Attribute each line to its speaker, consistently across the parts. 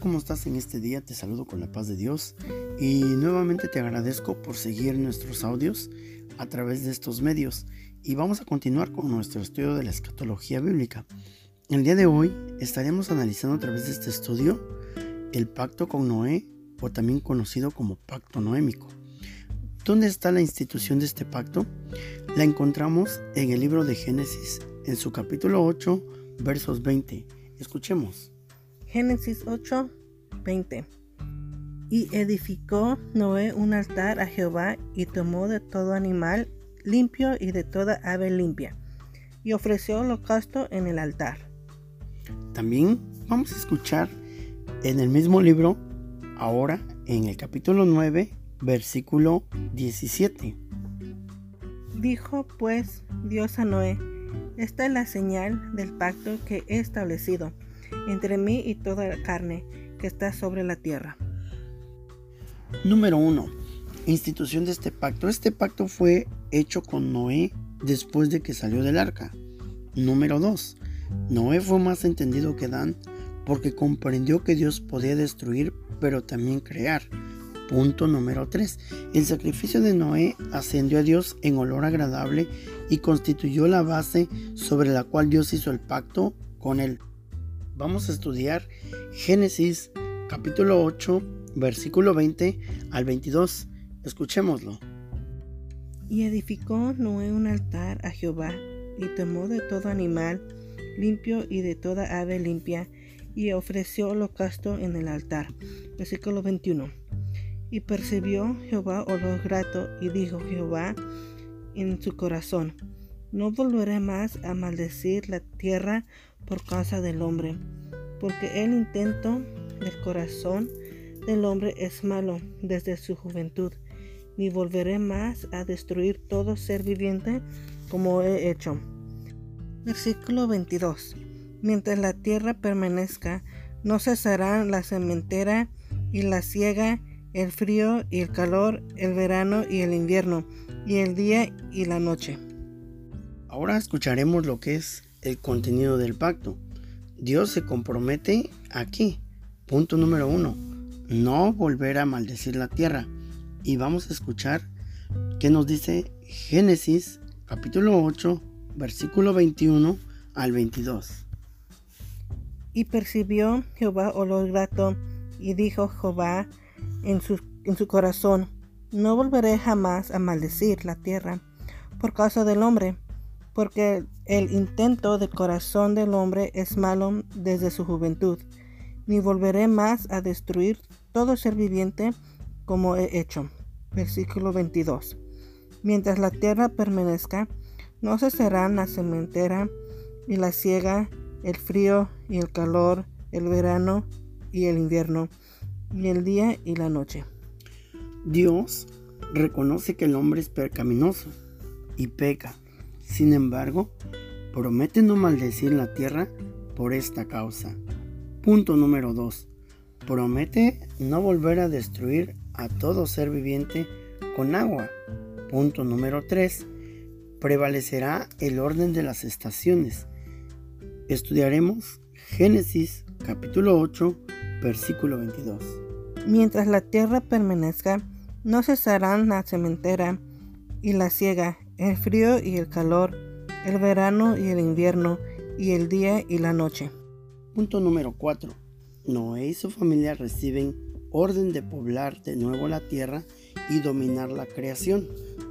Speaker 1: ¿cómo estás en este día? Te saludo con la paz de Dios y nuevamente te agradezco por seguir nuestros audios a través de estos medios y vamos a continuar con nuestro estudio de la escatología bíblica. El día de hoy estaremos analizando a través de este estudio el pacto con Noé o también conocido como pacto noémico. ¿Dónde está la institución de este pacto? La encontramos en el libro de Génesis, en su capítulo 8, versos 20. Escuchemos.
Speaker 2: Génesis 8, 20. Y edificó Noé un altar a Jehová y tomó de todo animal limpio y de toda ave limpia y ofreció holocausto en el altar.
Speaker 1: También vamos a escuchar en el mismo libro, ahora en el capítulo 9, versículo 17.
Speaker 2: Dijo pues Dios a Noé, esta es la señal del pacto que he establecido entre mí y toda la carne que está sobre la tierra.
Speaker 1: Número 1. Institución de este pacto. Este pacto fue hecho con Noé después de que salió del arca. Número 2. Noé fue más entendido que Dan porque comprendió que Dios podía destruir pero también crear. Punto número 3. El sacrificio de Noé ascendió a Dios en olor agradable y constituyó la base sobre la cual Dios hizo el pacto con él. Vamos a estudiar Génesis capítulo 8, versículo 20 al 22. Escuchémoslo.
Speaker 2: Y edificó Noé un altar a Jehová, y tomó de todo animal limpio y de toda ave limpia, y ofreció holocausto en el altar. Versículo 21. Y percibió Jehová olor grato, y dijo Jehová en su corazón, no volveré más a maldecir la tierra por causa del hombre, porque el intento del corazón del hombre es malo desde su juventud, ni volveré más a destruir todo ser viviente como he hecho. Versículo 22. Mientras la tierra permanezca, no cesarán la cementera y la siega, el frío y el calor, el verano y el invierno, y el día y la noche.
Speaker 1: Ahora escucharemos lo que es el contenido del pacto. Dios se compromete aquí. Punto número uno. No volver a maldecir la tierra. Y vamos a escuchar qué nos dice Génesis capítulo 8, versículo 21 al 22.
Speaker 2: Y percibió Jehová olor grato, y dijo Jehová en su, en su corazón, no volveré jamás a maldecir la tierra por causa del hombre, porque el intento del corazón del hombre es malo desde su juventud, ni volveré más a destruir todo ser viviente como he hecho. Versículo 22. Mientras la tierra permanezca, no cesarán la cementera y la siega, el frío y el calor, el verano y el invierno, y el día y la noche.
Speaker 1: Dios reconoce que el hombre es percaminoso y peca sin embargo, promete no maldecir la tierra por esta causa. Punto número 2. Promete no volver a destruir a todo ser viviente con agua. Punto número 3. Prevalecerá el orden de las estaciones. Estudiaremos Génesis capítulo 8, versículo 22.
Speaker 2: Mientras la tierra permanezca, no cesarán la cementera y la siega el frío y el calor, el verano y el invierno, y el día y la noche.
Speaker 1: Punto número 4. Noé y su familia reciben orden de poblar de nuevo la tierra y dominar la creación.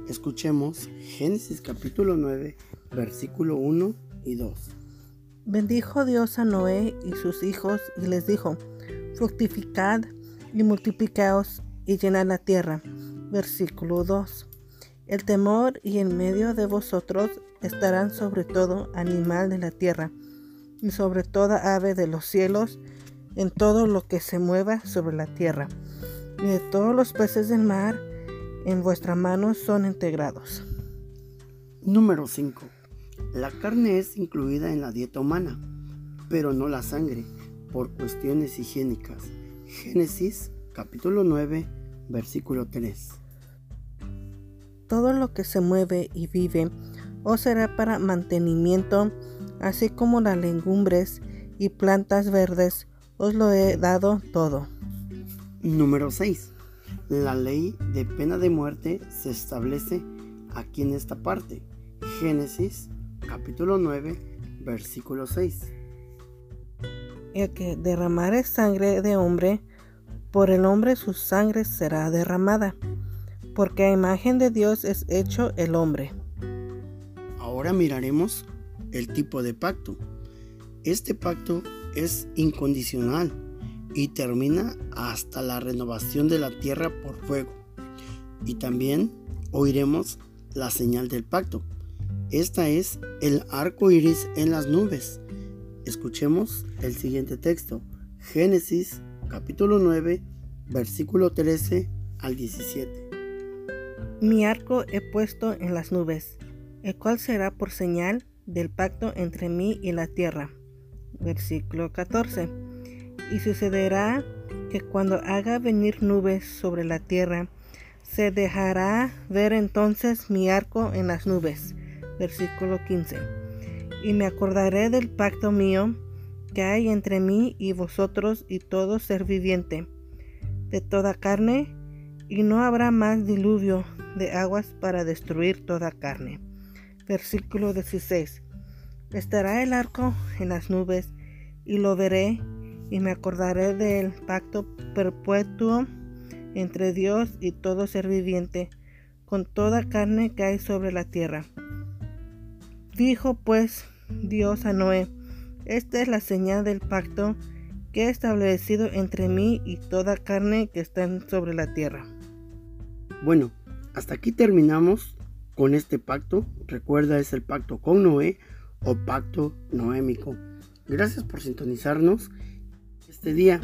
Speaker 1: Escuchemos Génesis capítulo 9, versículo 1 y 2.
Speaker 2: Bendijo Dios a Noé y sus hijos y les dijo, fructificad y multiplicaos y llenad la tierra. Versículo 2. El temor y en medio de vosotros estarán sobre todo animal de la tierra, y sobre toda ave de los cielos, en todo lo que se mueva sobre la tierra, y de todos los peces del mar, en vuestra mano son integrados.
Speaker 1: Número 5. La carne es incluida en la dieta humana, pero no la sangre, por cuestiones higiénicas. Génesis capítulo 9, versículo 3
Speaker 2: todo lo que se mueve y vive os será para mantenimiento, así como las legumbres y plantas verdes os lo he dado todo.
Speaker 1: Número 6. La ley de pena de muerte se establece aquí en esta parte. Génesis capítulo 9, versículo 6.
Speaker 2: El que derramare sangre de hombre, por el hombre su sangre será derramada, porque a imagen de Dios es hecho el hombre.
Speaker 1: Ahora miraremos el tipo de pacto. Este pacto es incondicional y termina hasta la renovación de la tierra por fuego. Y también oiremos la señal del pacto. Esta es el arco iris en las nubes. Escuchemos el siguiente texto. Génesis capítulo 9, versículo 13 al 17.
Speaker 2: Mi arco he puesto en las nubes, el cual será por señal del pacto entre mí y la tierra. Versículo 14. Y sucederá que cuando haga venir nubes sobre la tierra, se dejará ver entonces mi arco en las nubes. Versículo 15. Y me acordaré del pacto mío que hay entre mí y vosotros y todo ser viviente, de toda carne, y no habrá más diluvio de aguas para destruir toda carne. Versículo 16. Estará el arco en las nubes, y lo veré, y me acordaré del pacto perpetuo entre Dios y todo ser viviente, con toda carne que hay sobre la tierra. Dijo pues Dios a Noé, esta es la señal del pacto que he establecido entre mí y toda carne que está sobre la tierra.
Speaker 1: Bueno, hasta aquí terminamos con este pacto. Recuerda, es el pacto con Noé o pacto noémico. Gracias por sintonizarnos este día.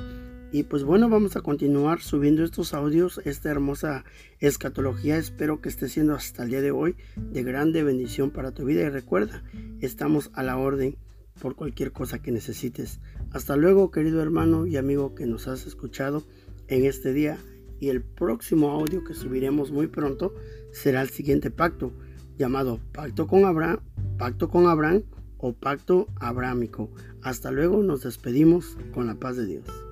Speaker 1: Y pues bueno, vamos a continuar subiendo estos audios, esta hermosa escatología. Espero que esté siendo hasta el día de hoy de grande bendición para tu vida. Y recuerda, estamos a la orden por cualquier cosa que necesites. Hasta luego, querido hermano y amigo que nos has escuchado en este día. Y el próximo audio que subiremos muy pronto será el siguiente pacto, llamado Pacto con Abraham, Pacto con Abraham o Pacto Abrámico. Hasta luego, nos despedimos con la paz de Dios.